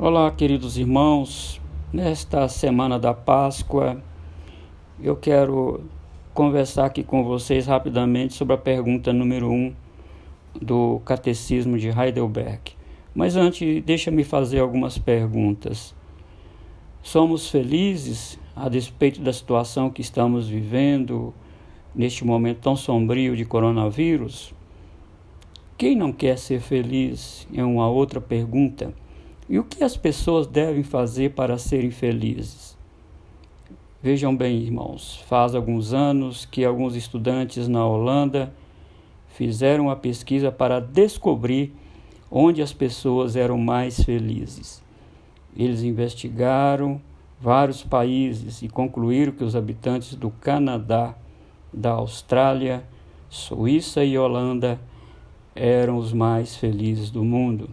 Olá, queridos irmãos. Nesta semana da Páscoa, eu quero conversar aqui com vocês rapidamente sobre a pergunta número 1 um do Catecismo de Heidelberg. Mas antes, deixa-me fazer algumas perguntas. Somos felizes a despeito da situação que estamos vivendo neste momento tão sombrio de coronavírus? Quem não quer ser feliz? É uma outra pergunta. E o que as pessoas devem fazer para serem felizes? Vejam bem, irmãos, faz alguns anos que alguns estudantes na Holanda fizeram uma pesquisa para descobrir onde as pessoas eram mais felizes. Eles investigaram vários países e concluíram que os habitantes do Canadá, da Austrália, Suíça e Holanda eram os mais felizes do mundo.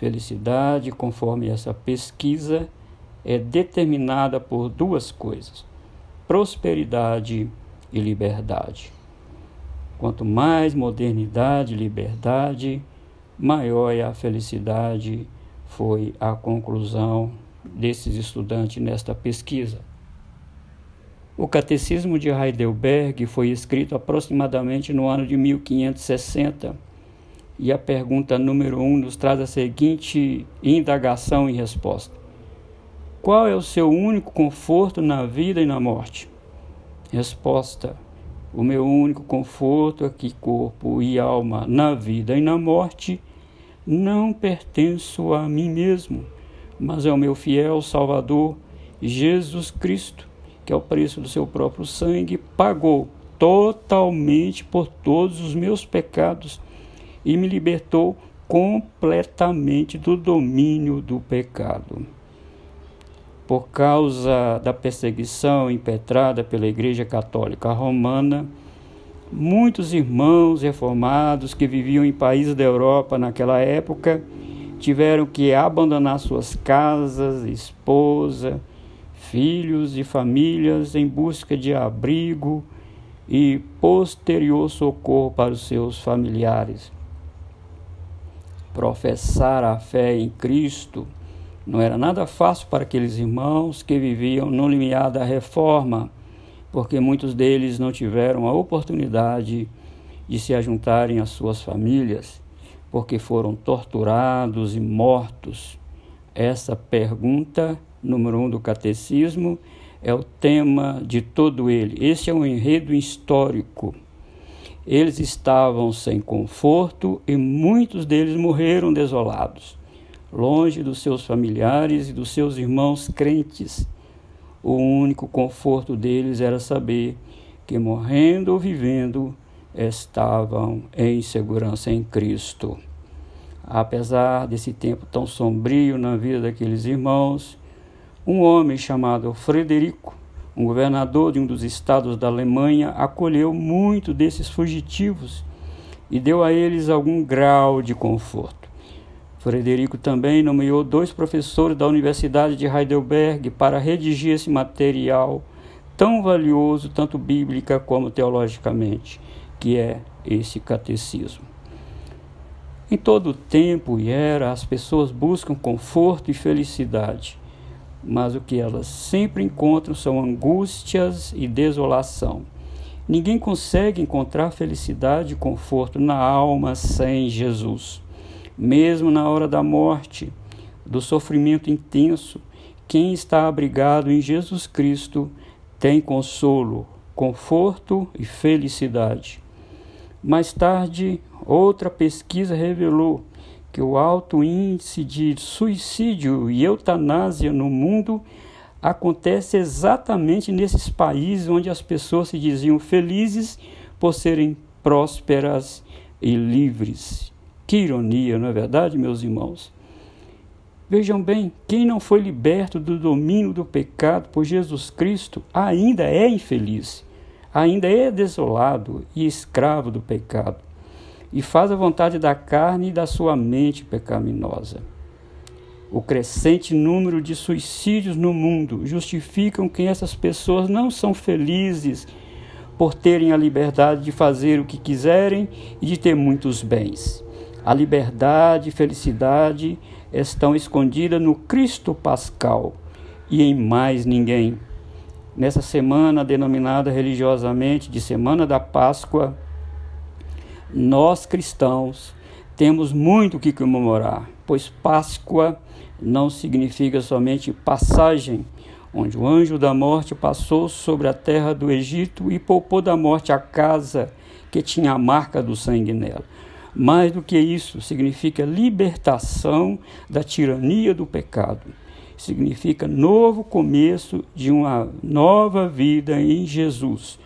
Felicidade, conforme essa pesquisa, é determinada por duas coisas: prosperidade e liberdade. Quanto mais modernidade e liberdade, maior é a felicidade, foi a conclusão desses estudantes nesta pesquisa. O Catecismo de Heidelberg foi escrito aproximadamente no ano de 1560 e a pergunta número um nos traz a seguinte indagação e resposta: Qual é o seu único conforto na vida e na morte? Resposta: O meu único conforto é que corpo e alma na vida e na morte não pertenço a mim mesmo, mas ao meu fiel Salvador Jesus Cristo, que ao preço do seu próprio sangue pagou totalmente por todos os meus pecados e me libertou completamente do domínio do pecado. Por causa da perseguição impetrada pela Igreja Católica Romana, muitos irmãos reformados que viviam em países da Europa naquela época tiveram que abandonar suas casas, esposa, filhos e famílias em busca de abrigo e posterior socorro para os seus familiares professar a fé em Cristo não era nada fácil para aqueles irmãos que viviam no limiar da reforma, porque muitos deles não tiveram a oportunidade de se ajuntarem às suas famílias, porque foram torturados e mortos. Essa pergunta, número um do catecismo, é o tema de todo ele. Este é um enredo histórico eles estavam sem conforto e muitos deles morreram desolados, longe dos seus familiares e dos seus irmãos crentes. O único conforto deles era saber que, morrendo ou vivendo, estavam em segurança em Cristo. Apesar desse tempo tão sombrio na vida daqueles irmãos, um homem chamado Frederico um governador de um dos estados da Alemanha acolheu muito desses fugitivos e deu a eles algum grau de conforto. Frederico também nomeou dois professores da Universidade de Heidelberg para redigir esse material tão valioso, tanto bíblica como teologicamente, que é esse catecismo. Em todo tempo e era, as pessoas buscam conforto e felicidade mas o que elas sempre encontram são angústias e desolação. Ninguém consegue encontrar felicidade e conforto na alma sem Jesus. Mesmo na hora da morte, do sofrimento intenso, quem está abrigado em Jesus Cristo tem consolo, conforto e felicidade. Mais tarde, outra pesquisa revelou que o alto índice de suicídio e eutanásia no mundo acontece exatamente nesses países onde as pessoas se diziam felizes por serem prósperas e livres. Que ironia, não é verdade, meus irmãos? Vejam bem, quem não foi liberto do domínio do pecado por Jesus Cristo ainda é infeliz, ainda é desolado e escravo do pecado e faz a vontade da carne e da sua mente pecaminosa. O crescente número de suicídios no mundo justificam que essas pessoas não são felizes por terem a liberdade de fazer o que quiserem e de ter muitos bens. A liberdade e felicidade estão escondidas no Cristo Pascal e em mais ninguém. Nessa semana denominada religiosamente de Semana da Páscoa, nós cristãos temos muito o que comemorar, pois Páscoa não significa somente passagem, onde o anjo da morte passou sobre a terra do Egito e poupou da morte a casa que tinha a marca do sangue nela. Mais do que isso, significa libertação da tirania do pecado. Significa novo começo de uma nova vida em Jesus.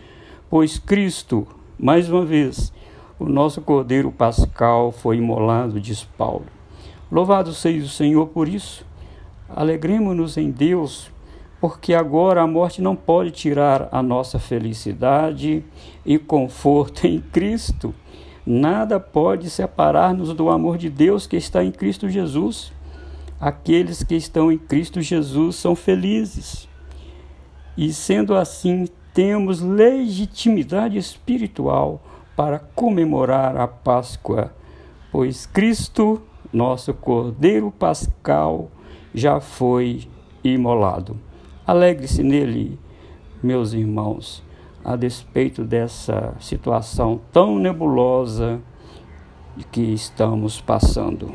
Pois Cristo, mais uma vez, o nosso Cordeiro Pascal foi imolado, diz Paulo. Louvado seja o Senhor por isso. Alegremos-nos em Deus, porque agora a morte não pode tirar a nossa felicidade e conforto em Cristo. Nada pode separar-nos do amor de Deus que está em Cristo Jesus. Aqueles que estão em Cristo Jesus são felizes. E sendo assim, temos legitimidade espiritual para comemorar a Páscoa, pois Cristo, nosso Cordeiro Pascal, já foi imolado. Alegre-se nele, meus irmãos, a despeito dessa situação tão nebulosa que estamos passando.